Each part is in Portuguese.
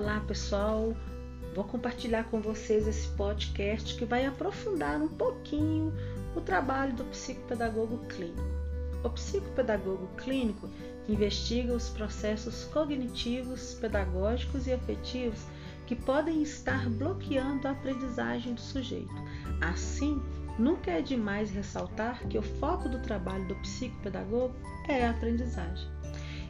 Olá, pessoal! Vou compartilhar com vocês esse podcast que vai aprofundar um pouquinho o trabalho do psicopedagogo clínico. O psicopedagogo clínico investiga os processos cognitivos, pedagógicos e afetivos que podem estar bloqueando a aprendizagem do sujeito. Assim, nunca é demais ressaltar que o foco do trabalho do psicopedagogo é a aprendizagem.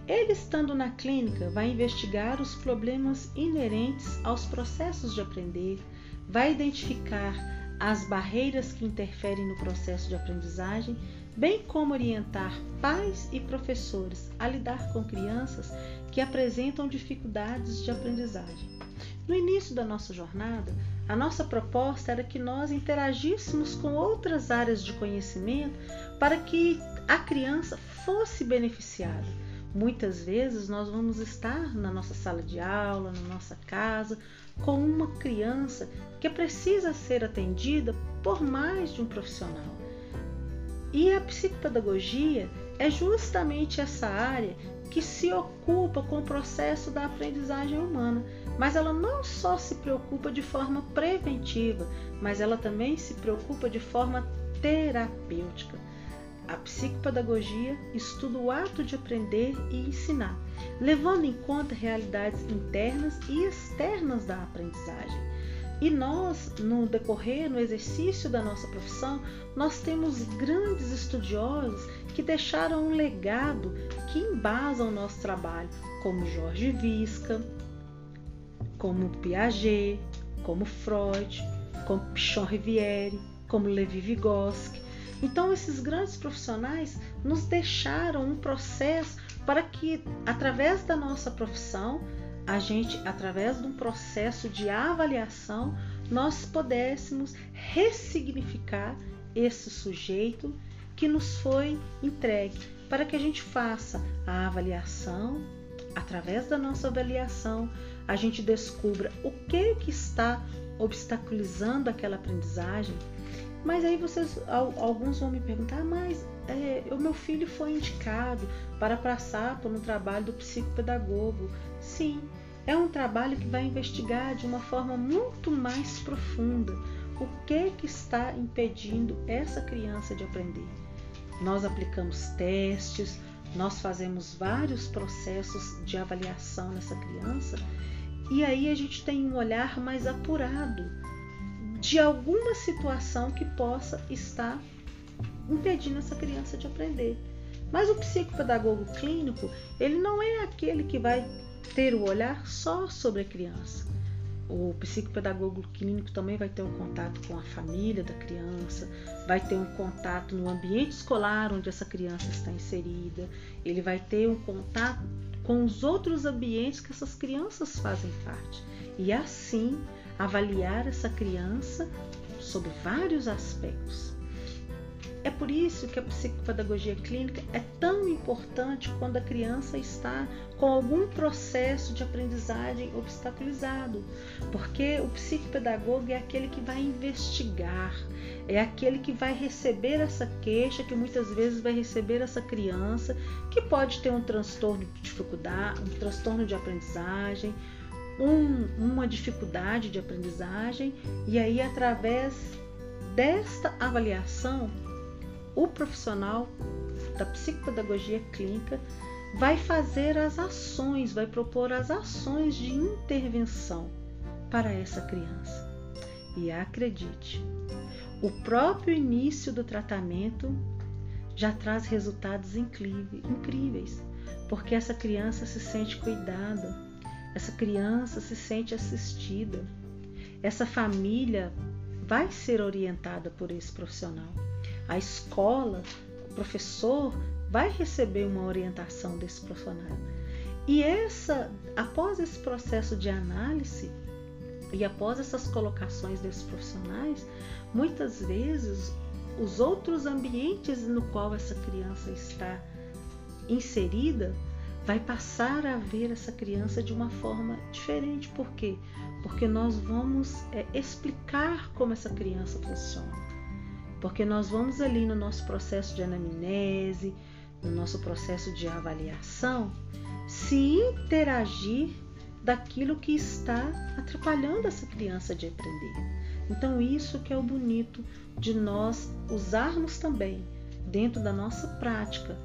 Ele, estando na clínica, vai investigar os problemas inerentes aos processos de aprender, vai identificar as barreiras que interferem no processo de aprendizagem, bem como orientar pais e professores a lidar com crianças que apresentam dificuldades de aprendizagem. No início da nossa jornada, a nossa proposta era que nós interagíssemos com outras áreas de conhecimento para que a criança fosse beneficiada Muitas vezes nós vamos estar na nossa sala de aula, na nossa casa, com uma criança que precisa ser atendida por mais de um profissional. E a psicopedagogia é justamente essa área que se ocupa com o processo da aprendizagem humana, mas ela não só se preocupa de forma preventiva, mas ela também se preocupa de forma terapêutica. A psicopedagogia estuda o ato de aprender e ensinar, levando em conta realidades internas e externas da aprendizagem. E nós, no decorrer, no exercício da nossa profissão, nós temos grandes estudiosos que deixaram um legado que embasa o nosso trabalho, como Jorge Visca, como Piaget, como Freud, como Pichon Riviere, como Levi Vygotsky, então, esses grandes profissionais nos deixaram um processo para que, através da nossa profissão, a gente, através de um processo de avaliação, nós pudéssemos ressignificar esse sujeito que nos foi entregue, para que a gente faça a avaliação, através da nossa avaliação, a gente descubra o que que está obstaculizando aquela aprendizagem mas aí vocês, alguns vão me perguntar, mas é, o meu filho foi indicado para passar por um trabalho do psicopedagogo. Sim, é um trabalho que vai investigar de uma forma muito mais profunda o que, que está impedindo essa criança de aprender. Nós aplicamos testes, nós fazemos vários processos de avaliação nessa criança e aí a gente tem um olhar mais apurado de alguma situação que possa estar impedindo essa criança de aprender. Mas o psicopedagogo clínico, ele não é aquele que vai ter o olhar só sobre a criança. O psicopedagogo clínico também vai ter um contato com a família da criança, vai ter um contato no ambiente escolar onde essa criança está inserida, ele vai ter um contato com os outros ambientes que essas crianças fazem parte. E assim avaliar essa criança sobre vários aspectos. É por isso que a psicopedagogia clínica é tão importante quando a criança está com algum processo de aprendizagem obstaculizado, porque o psicopedagogo é aquele que vai investigar, é aquele que vai receber essa queixa, que muitas vezes vai receber essa criança que pode ter um transtorno de dificuldade, um transtorno de aprendizagem, um, uma dificuldade de aprendizagem, e aí, através desta avaliação, o profissional da psicopedagogia clínica vai fazer as ações, vai propor as ações de intervenção para essa criança. E acredite, o próprio início do tratamento já traz resultados incríveis, porque essa criança se sente cuidada, essa criança se sente assistida. Essa família vai ser orientada por esse profissional. A escola, o professor vai receber uma orientação desse profissional. E essa, após esse processo de análise e após essas colocações desses profissionais, muitas vezes os outros ambientes no qual essa criança está inserida vai passar a ver essa criança de uma forma diferente. Por quê? Porque nós vamos é, explicar como essa criança funciona. Porque nós vamos ali no nosso processo de anamnese, no nosso processo de avaliação, se interagir daquilo que está atrapalhando essa criança de aprender. Então, isso que é o bonito de nós usarmos também dentro da nossa prática,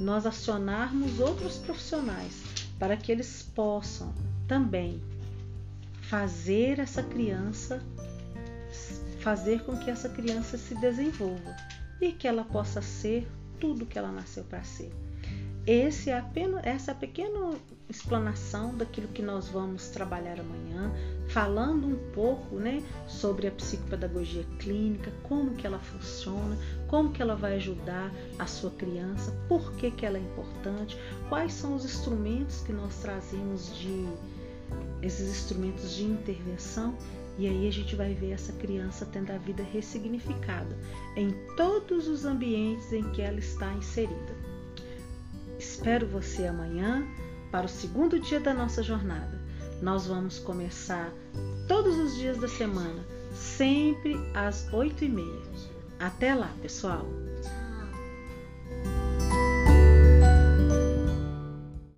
nós acionarmos outros profissionais para que eles possam também fazer essa criança fazer com que essa criança se desenvolva e que ela possa ser tudo que ela nasceu para ser. Esse é apenas, essa pequena explanação daquilo que nós vamos trabalhar amanhã, falando um pouco né, sobre a psicopedagogia clínica, como que ela funciona, como que ela vai ajudar a sua criança, por que, que ela é importante, quais são os instrumentos que nós trazemos de esses instrumentos de intervenção e aí a gente vai ver essa criança tendo a vida ressignificada em todos os ambientes em que ela está inserida. Espero você amanhã para o segundo dia da nossa jornada. Nós vamos começar todos os dias da semana, sempre às oito e meia. Até lá, pessoal!